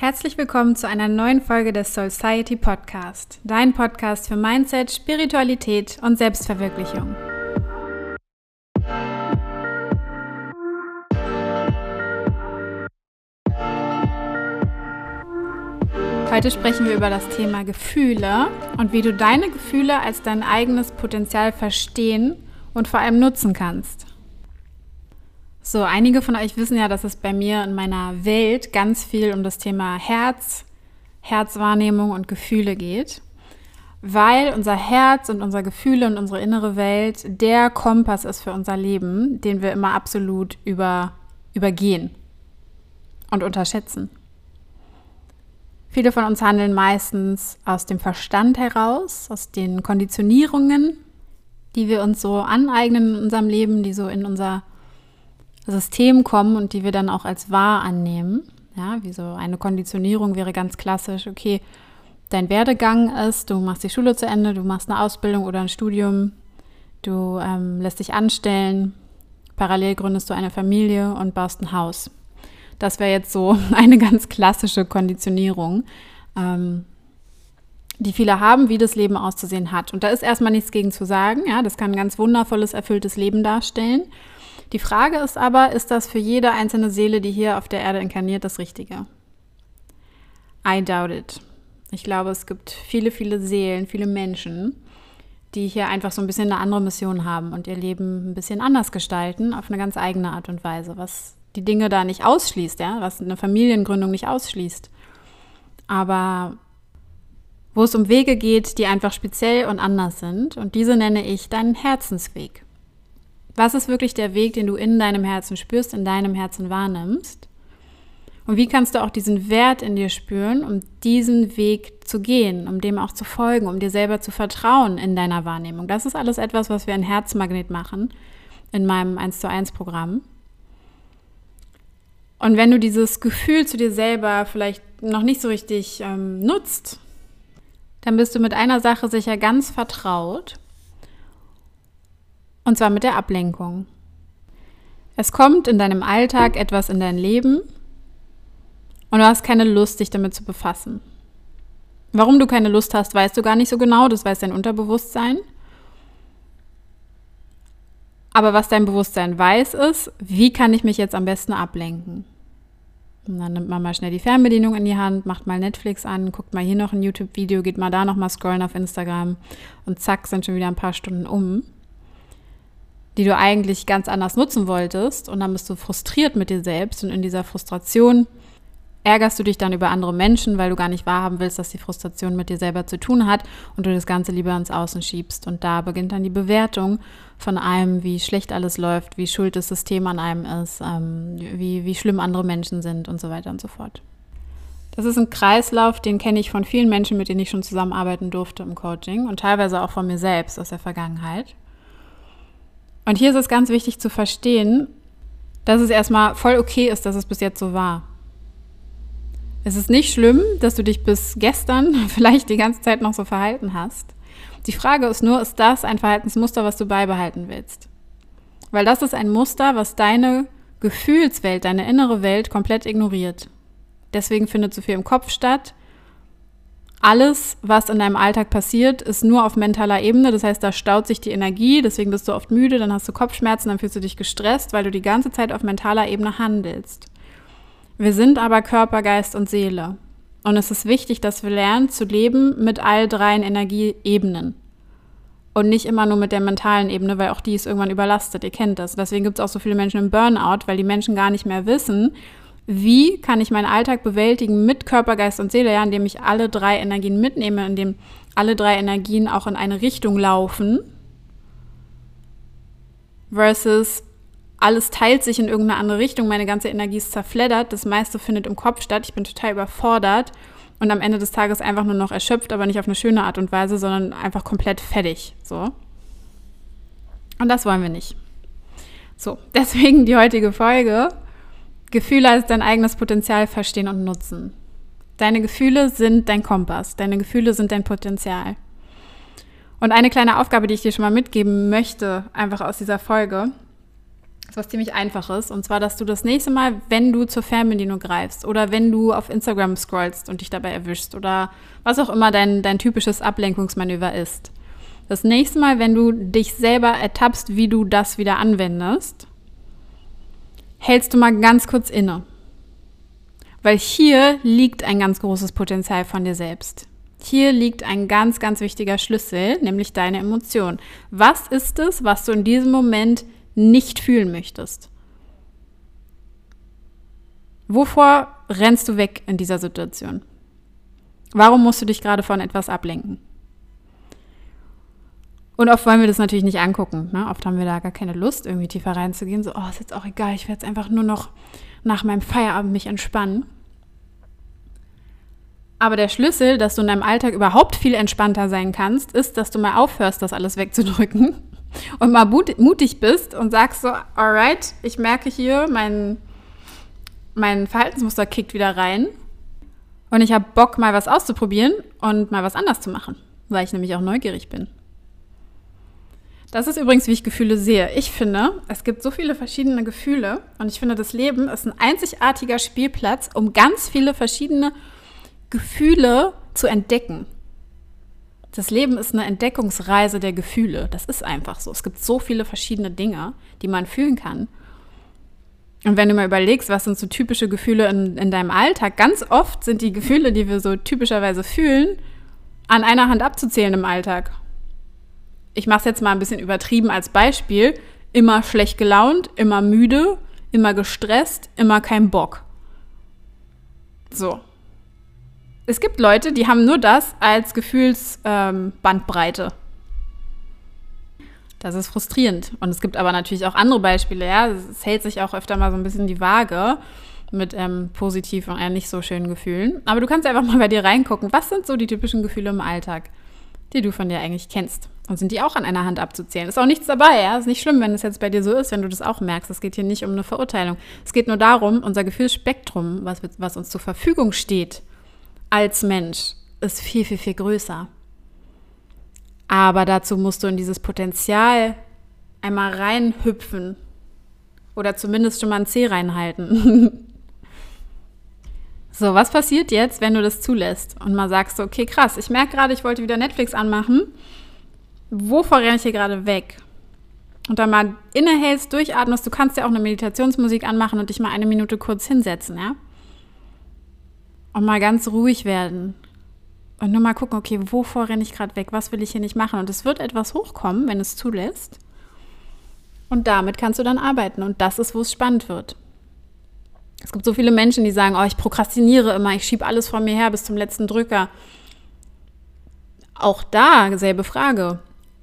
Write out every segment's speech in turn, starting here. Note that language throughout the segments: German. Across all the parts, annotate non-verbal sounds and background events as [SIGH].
Herzlich willkommen zu einer neuen Folge des Society Podcast, dein Podcast für Mindset, Spiritualität und Selbstverwirklichung. Heute sprechen wir über das Thema Gefühle und wie du deine Gefühle als dein eigenes Potenzial verstehen und vor allem nutzen kannst. So, einige von euch wissen ja, dass es bei mir in meiner Welt ganz viel um das Thema Herz, Herzwahrnehmung und Gefühle geht, weil unser Herz und unsere Gefühle und unsere innere Welt der Kompass ist für unser Leben, den wir immer absolut über, übergehen und unterschätzen. Viele von uns handeln meistens aus dem Verstand heraus, aus den Konditionierungen, die wir uns so aneignen in unserem Leben, die so in unser System kommen und die wir dann auch als wahr annehmen. Ja, wie so eine Konditionierung wäre ganz klassisch, okay, dein Werdegang ist, du machst die Schule zu Ende, du machst eine Ausbildung oder ein Studium, du ähm, lässt dich anstellen, parallel gründest du eine Familie und baust ein Haus. Das wäre jetzt so [LAUGHS] eine ganz klassische Konditionierung, ähm, die viele haben, wie das Leben auszusehen hat. Und da ist erstmal nichts gegen zu sagen. Ja, das kann ein ganz wundervolles, erfülltes Leben darstellen. Die Frage ist aber, ist das für jede einzelne Seele, die hier auf der Erde inkarniert, das Richtige? I doubt it. Ich glaube, es gibt viele, viele Seelen, viele Menschen, die hier einfach so ein bisschen eine andere Mission haben und ihr Leben ein bisschen anders gestalten, auf eine ganz eigene Art und Weise, was die Dinge da nicht ausschließt, ja, was eine Familiengründung nicht ausschließt. Aber wo es um Wege geht, die einfach speziell und anders sind. Und diese nenne ich deinen Herzensweg. Was ist wirklich der Weg, den du in deinem Herzen spürst, in deinem Herzen wahrnimmst? Und wie kannst du auch diesen Wert in dir spüren, um diesen Weg zu gehen, um dem auch zu folgen, um dir selber zu vertrauen in deiner Wahrnehmung? Das ist alles etwas, was wir in Herzmagnet machen, in meinem 1 zu 1 Programm. Und wenn du dieses Gefühl zu dir selber vielleicht noch nicht so richtig ähm, nutzt, dann bist du mit einer Sache sicher ganz vertraut und zwar mit der Ablenkung. Es kommt in deinem Alltag etwas in dein Leben und du hast keine Lust, dich damit zu befassen. Warum du keine Lust hast, weißt du gar nicht so genau, das weiß dein Unterbewusstsein. Aber was dein Bewusstsein weiß, ist, wie kann ich mich jetzt am besten ablenken? Und dann nimmt man mal schnell die Fernbedienung in die Hand, macht mal Netflix an, guckt mal hier noch ein YouTube-Video, geht mal da noch mal scrollen auf Instagram und zack, sind schon wieder ein paar Stunden um die du eigentlich ganz anders nutzen wolltest. Und dann bist du frustriert mit dir selbst und in dieser Frustration ärgerst du dich dann über andere Menschen, weil du gar nicht wahrhaben willst, dass die Frustration mit dir selber zu tun hat und du das Ganze lieber ins Außen schiebst. Und da beginnt dann die Bewertung von einem, wie schlecht alles läuft, wie schuld das System an einem ist, ähm, wie, wie schlimm andere Menschen sind und so weiter und so fort. Das ist ein Kreislauf, den kenne ich von vielen Menschen, mit denen ich schon zusammenarbeiten durfte im Coaching und teilweise auch von mir selbst aus der Vergangenheit. Und hier ist es ganz wichtig zu verstehen, dass es erstmal voll okay ist, dass es bis jetzt so war. Es ist nicht schlimm, dass du dich bis gestern [LAUGHS] vielleicht die ganze Zeit noch so verhalten hast. Die Frage ist nur, ist das ein Verhaltensmuster, was du beibehalten willst? Weil das ist ein Muster, was deine Gefühlswelt, deine innere Welt komplett ignoriert. Deswegen findet so viel im Kopf statt alles, was in deinem Alltag passiert, ist nur auf mentaler Ebene. Das heißt, da staut sich die Energie, deswegen bist du oft müde, dann hast du Kopfschmerzen, dann fühlst du dich gestresst, weil du die ganze Zeit auf mentaler Ebene handelst. Wir sind aber Körper, Geist und Seele. Und es ist wichtig, dass wir lernen zu leben mit all dreien Energieebenen. Und nicht immer nur mit der mentalen Ebene, weil auch die ist irgendwann überlastet. Ihr kennt das. Deswegen gibt es auch so viele Menschen im Burnout, weil die Menschen gar nicht mehr wissen, wie kann ich meinen Alltag bewältigen mit Körper, Geist und Seele, ja, indem ich alle drei Energien mitnehme, indem alle drei Energien auch in eine Richtung laufen, versus alles teilt sich in irgendeine andere Richtung, meine ganze Energie ist zerfleddert, das meiste findet im Kopf statt, ich bin total überfordert und am Ende des Tages einfach nur noch erschöpft, aber nicht auf eine schöne Art und Weise, sondern einfach komplett fertig, so. Und das wollen wir nicht. So, [LAUGHS] deswegen die heutige Folge Gefühle als dein eigenes Potenzial verstehen und nutzen. Deine Gefühle sind dein Kompass, deine Gefühle sind dein Potenzial. Und eine kleine Aufgabe, die ich dir schon mal mitgeben möchte, einfach aus dieser Folge, ist was ziemlich einfaches. Und zwar, dass du das nächste Mal, wenn du zur Fernbedienung greifst oder wenn du auf Instagram scrollst und dich dabei erwischst oder was auch immer dein, dein typisches Ablenkungsmanöver ist. Das nächste Mal, wenn du dich selber ertappst, wie du das wieder anwendest, hältst du mal ganz kurz inne. Weil hier liegt ein ganz großes Potenzial von dir selbst. Hier liegt ein ganz, ganz wichtiger Schlüssel, nämlich deine Emotion. Was ist es, was du in diesem Moment nicht fühlen möchtest? Wovor rennst du weg in dieser Situation? Warum musst du dich gerade von etwas ablenken? Und oft wollen wir das natürlich nicht angucken. Ne? Oft haben wir da gar keine Lust, irgendwie tiefer reinzugehen. So, oh, ist jetzt auch egal, ich werde jetzt einfach nur noch nach meinem Feierabend mich entspannen. Aber der Schlüssel, dass du in deinem Alltag überhaupt viel entspannter sein kannst, ist, dass du mal aufhörst, das alles wegzudrücken [LAUGHS] und mal mutig bist und sagst so, alright, ich merke hier, mein, mein Verhaltensmuster kickt wieder rein und ich habe Bock, mal was auszuprobieren und mal was anders zu machen, weil ich nämlich auch neugierig bin. Das ist übrigens, wie ich Gefühle sehe. Ich finde, es gibt so viele verschiedene Gefühle und ich finde, das Leben ist ein einzigartiger Spielplatz, um ganz viele verschiedene Gefühle zu entdecken. Das Leben ist eine Entdeckungsreise der Gefühle. Das ist einfach so. Es gibt so viele verschiedene Dinge, die man fühlen kann. Und wenn du mal überlegst, was sind so typische Gefühle in, in deinem Alltag, ganz oft sind die Gefühle, die wir so typischerweise fühlen, an einer Hand abzuzählen im Alltag. Ich mache es jetzt mal ein bisschen übertrieben als Beispiel. Immer schlecht gelaunt, immer müde, immer gestresst, immer kein Bock. So, es gibt Leute, die haben nur das als Gefühlsbandbreite. Ähm, das ist frustrierend. Und es gibt aber natürlich auch andere Beispiele. Ja? Es hält sich auch öfter mal so ein bisschen die Waage mit ähm, positiven und eher nicht so schönen Gefühlen. Aber du kannst einfach mal bei dir reingucken. Was sind so die typischen Gefühle im Alltag, die du von dir eigentlich kennst? Und sind die auch an einer Hand abzuzählen? Ist auch nichts dabei, ja? Ist nicht schlimm, wenn es jetzt bei dir so ist, wenn du das auch merkst. Es geht hier nicht um eine Verurteilung. Es geht nur darum, unser Gefühlsspektrum, was, was uns zur Verfügung steht, als Mensch ist viel, viel, viel größer. Aber dazu musst du in dieses Potenzial einmal reinhüpfen oder zumindest schon mal ein C reinhalten. [LAUGHS] so, was passiert jetzt, wenn du das zulässt und mal sagst, okay, krass, ich merke gerade, ich wollte wieder Netflix anmachen. Wovor renne ich hier gerade weg? Und dann mal innehältst, durchatmest. Du kannst ja auch eine Meditationsmusik anmachen und dich mal eine Minute kurz hinsetzen, ja? und mal ganz ruhig werden. Und nur mal gucken, okay, wovor renne ich gerade weg? Was will ich hier nicht machen? Und es wird etwas hochkommen, wenn es zulässt. Und damit kannst du dann arbeiten. Und das ist, wo es spannend wird. Es gibt so viele Menschen, die sagen, oh, ich prokrastiniere immer, ich schiebe alles vor mir her bis zum letzten Drücker. Auch da selbe Frage.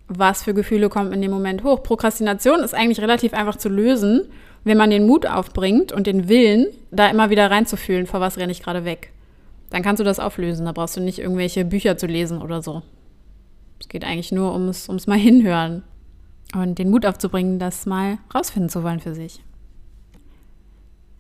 Was für Gefühle kommen in dem Moment hoch? Prokrastination ist eigentlich relativ einfach zu lösen, wenn man den Mut aufbringt und den Willen, da immer wieder reinzufühlen, vor was renne ich gerade weg dann kannst du das auflösen. Da brauchst du nicht irgendwelche Bücher zu lesen oder so. Es geht eigentlich nur ums, ums mal [LAUGHS] hinhören und den Mut aufzubringen, das mal rausfinden zu wollen für sich.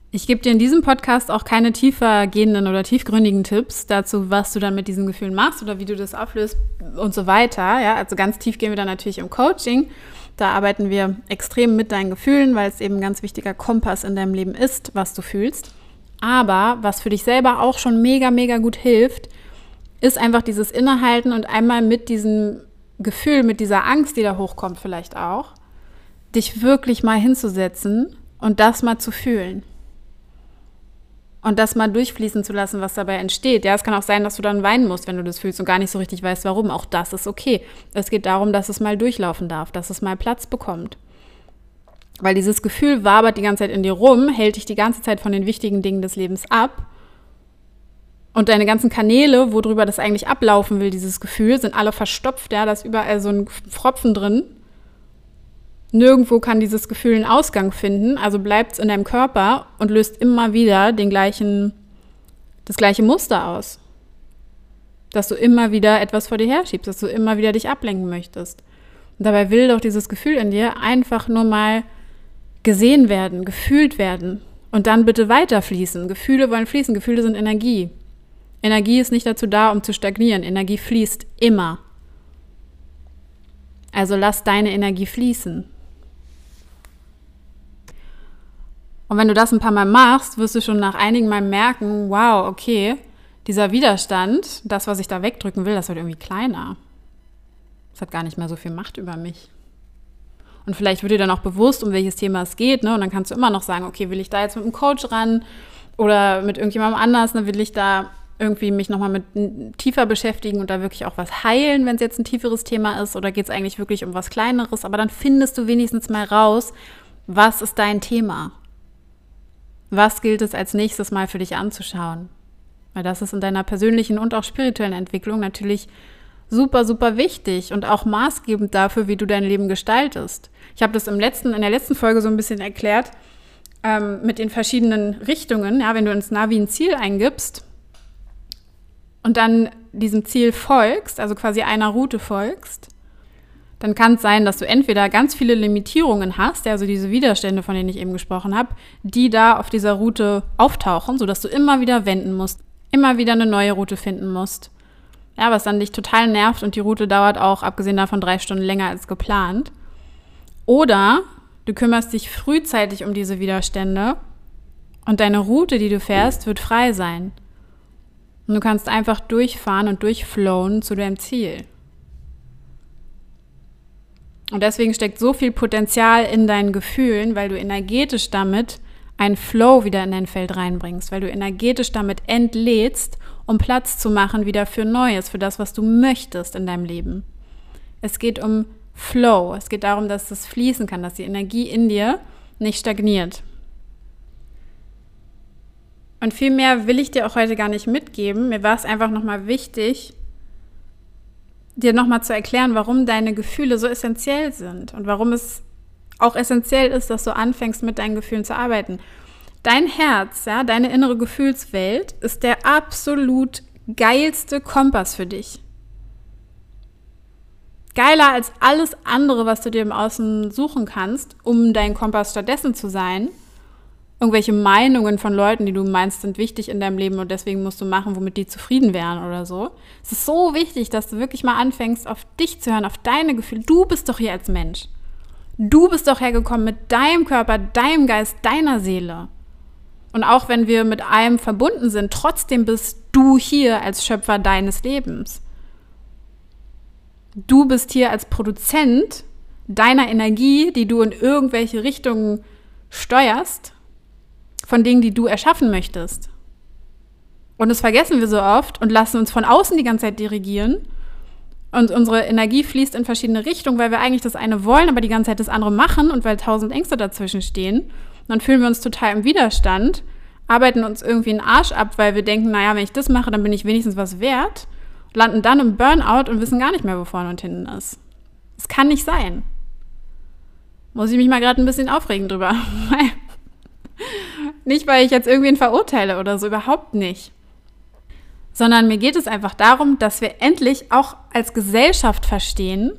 Ich gebe dir in diesem Podcast auch keine tiefer gehenden oder tiefgründigen Tipps dazu, was du dann mit diesen Gefühlen machst oder wie du das auflöst und so weiter. Ja, also ganz tief gehen wir dann natürlich im Coaching. Da arbeiten wir extrem mit deinen Gefühlen, weil es eben ein ganz wichtiger Kompass in deinem Leben ist, was du fühlst. Aber was für dich selber auch schon mega, mega gut hilft, ist einfach dieses Innehalten und einmal mit diesem Gefühl, mit dieser Angst, die da hochkommt vielleicht auch, dich wirklich mal hinzusetzen und das mal zu fühlen. Und das mal durchfließen zu lassen, was dabei entsteht. Ja, es kann auch sein, dass du dann weinen musst, wenn du das fühlst und gar nicht so richtig weißt, warum. Auch das ist okay. Es geht darum, dass es mal durchlaufen darf, dass es mal Platz bekommt. Weil dieses Gefühl wabert die ganze Zeit in dir rum, hält dich die ganze Zeit von den wichtigen Dingen des Lebens ab. Und deine ganzen Kanäle, worüber das eigentlich ablaufen will, dieses Gefühl, sind alle verstopft. Ja, da ist überall so ein Pfropfen drin. Nirgendwo kann dieses Gefühl einen Ausgang finden, also bleibt es in deinem Körper und löst immer wieder den gleichen, das gleiche Muster aus. Dass du immer wieder etwas vor dir herschiebst, dass du immer wieder dich ablenken möchtest. Und dabei will doch dieses Gefühl in dir einfach nur mal gesehen werden, gefühlt werden und dann bitte weiterfließen. Gefühle wollen fließen, Gefühle sind Energie. Energie ist nicht dazu da, um zu stagnieren. Energie fließt immer. Also lass deine Energie fließen. Und wenn du das ein paar Mal machst, wirst du schon nach einigen Mal merken, wow, okay, dieser Widerstand, das, was ich da wegdrücken will, das wird irgendwie kleiner. Das hat gar nicht mehr so viel Macht über mich. Und vielleicht wird dir dann auch bewusst, um welches Thema es geht, ne? Und dann kannst du immer noch sagen, okay, will ich da jetzt mit einem Coach ran oder mit irgendjemandem anders, dann will ich da irgendwie mich nochmal mit tiefer beschäftigen und da wirklich auch was heilen, wenn es jetzt ein tieferes Thema ist, oder geht es eigentlich wirklich um was Kleineres? Aber dann findest du wenigstens mal raus, was ist dein Thema? Was gilt es als nächstes Mal für dich anzuschauen? Weil das ist in deiner persönlichen und auch spirituellen Entwicklung natürlich super, super wichtig und auch maßgebend dafür, wie du dein Leben gestaltest. Ich habe das im letzten, in der letzten Folge so ein bisschen erklärt ähm, mit den verschiedenen Richtungen. Ja, wenn du ins Navi ein Ziel eingibst und dann diesem Ziel folgst, also quasi einer Route folgst, dann kann es sein, dass du entweder ganz viele Limitierungen hast, also diese Widerstände, von denen ich eben gesprochen habe, die da auf dieser Route auftauchen, sodass du immer wieder wenden musst, immer wieder eine neue Route finden musst. Ja, was dann dich total nervt und die Route dauert auch, abgesehen davon, drei Stunden länger als geplant. Oder du kümmerst dich frühzeitig um diese Widerstände und deine Route, die du fährst, wird frei sein. Und du kannst einfach durchfahren und durchflowen zu deinem Ziel. Und deswegen steckt so viel Potenzial in deinen Gefühlen, weil du energetisch damit einen Flow wieder in dein Feld reinbringst, weil du energetisch damit entlädst, um Platz zu machen wieder für Neues, für das, was du möchtest in deinem Leben. Es geht um Flow. Es geht darum, dass es fließen kann, dass die Energie in dir nicht stagniert. Und viel mehr will ich dir auch heute gar nicht mitgeben. Mir war es einfach nochmal wichtig, dir nochmal zu erklären, warum deine Gefühle so essentiell sind und warum es auch essentiell ist, dass du anfängst, mit deinen Gefühlen zu arbeiten. Dein Herz, ja, deine innere Gefühlswelt ist der absolut geilste Kompass für dich. Geiler als alles andere, was du dir im Außen suchen kannst, um dein Kompass stattdessen zu sein. Irgendwelche Meinungen von Leuten, die du meinst, sind wichtig in deinem Leben und deswegen musst du machen, womit die zufrieden wären oder so. Es ist so wichtig, dass du wirklich mal anfängst, auf dich zu hören, auf deine Gefühle. Du bist doch hier als Mensch. Du bist doch hergekommen mit deinem Körper, deinem Geist, deiner Seele. Und auch wenn wir mit allem verbunden sind, trotzdem bist du hier als Schöpfer deines Lebens. Du bist hier als Produzent deiner Energie, die du in irgendwelche Richtungen steuerst, von Dingen, die du erschaffen möchtest. Und das vergessen wir so oft und lassen uns von außen die ganze Zeit dirigieren und unsere Energie fließt in verschiedene Richtungen, weil wir eigentlich das eine wollen, aber die ganze Zeit das andere machen und weil tausend Ängste dazwischen stehen. Und dann fühlen wir uns total im Widerstand, arbeiten uns irgendwie einen Arsch ab, weil wir denken, naja, wenn ich das mache, dann bin ich wenigstens was wert, landen dann im Burnout und wissen gar nicht mehr, wo vorne und hinten ist. Es kann nicht sein. Muss ich mich mal gerade ein bisschen aufregen drüber. [LAUGHS] nicht, weil ich jetzt irgendwen verurteile oder so, überhaupt nicht sondern mir geht es einfach darum, dass wir endlich auch als Gesellschaft verstehen,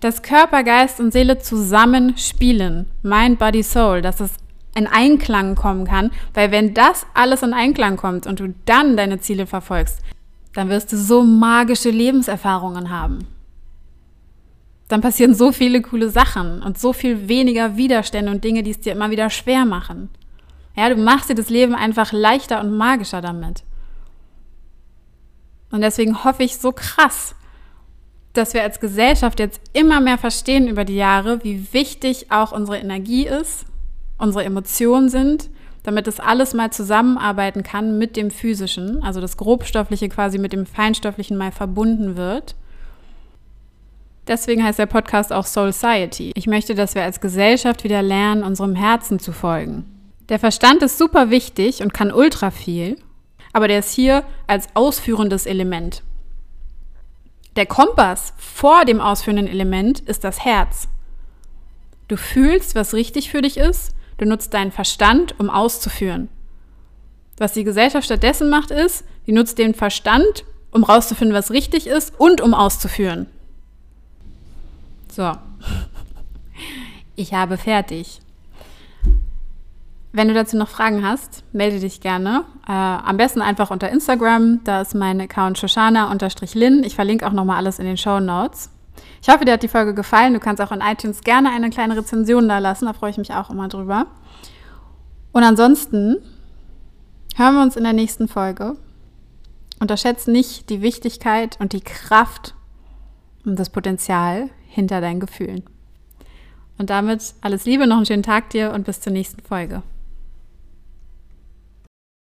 dass Körper, Geist und Seele zusammen spielen. Mind, Body, Soul, dass es in Einklang kommen kann, weil wenn das alles in Einklang kommt und du dann deine Ziele verfolgst, dann wirst du so magische Lebenserfahrungen haben. Dann passieren so viele coole Sachen und so viel weniger Widerstände und Dinge, die es dir immer wieder schwer machen. Ja, du machst dir das Leben einfach leichter und magischer damit. Und deswegen hoffe ich so krass, dass wir als Gesellschaft jetzt immer mehr verstehen über die Jahre, wie wichtig auch unsere Energie ist, unsere Emotionen sind, damit das alles mal zusammenarbeiten kann mit dem Physischen, also das Grobstoffliche quasi mit dem Feinstofflichen mal verbunden wird. Deswegen heißt der Podcast auch Soul Society. Ich möchte, dass wir als Gesellschaft wieder lernen, unserem Herzen zu folgen. Der Verstand ist super wichtig und kann ultra viel aber der ist hier als ausführendes Element. Der Kompass vor dem ausführenden Element ist das Herz. Du fühlst, was richtig für dich ist, du nutzt deinen Verstand, um auszuführen. Was die Gesellschaft stattdessen macht, ist, die nutzt den Verstand, um rauszufinden, was richtig ist und um auszuführen. So. Ich habe fertig. Wenn du dazu noch Fragen hast, melde dich gerne. Äh, am besten einfach unter Instagram. Da ist mein Account shoshana-lin. Ich verlinke auch nochmal alles in den Show Notes. Ich hoffe, dir hat die Folge gefallen. Du kannst auch in iTunes gerne eine kleine Rezension da lassen. Da freue ich mich auch immer drüber. Und ansonsten hören wir uns in der nächsten Folge. Unterschätze nicht die Wichtigkeit und die Kraft und das Potenzial hinter deinen Gefühlen. Und damit alles Liebe, noch einen schönen Tag dir und bis zur nächsten Folge.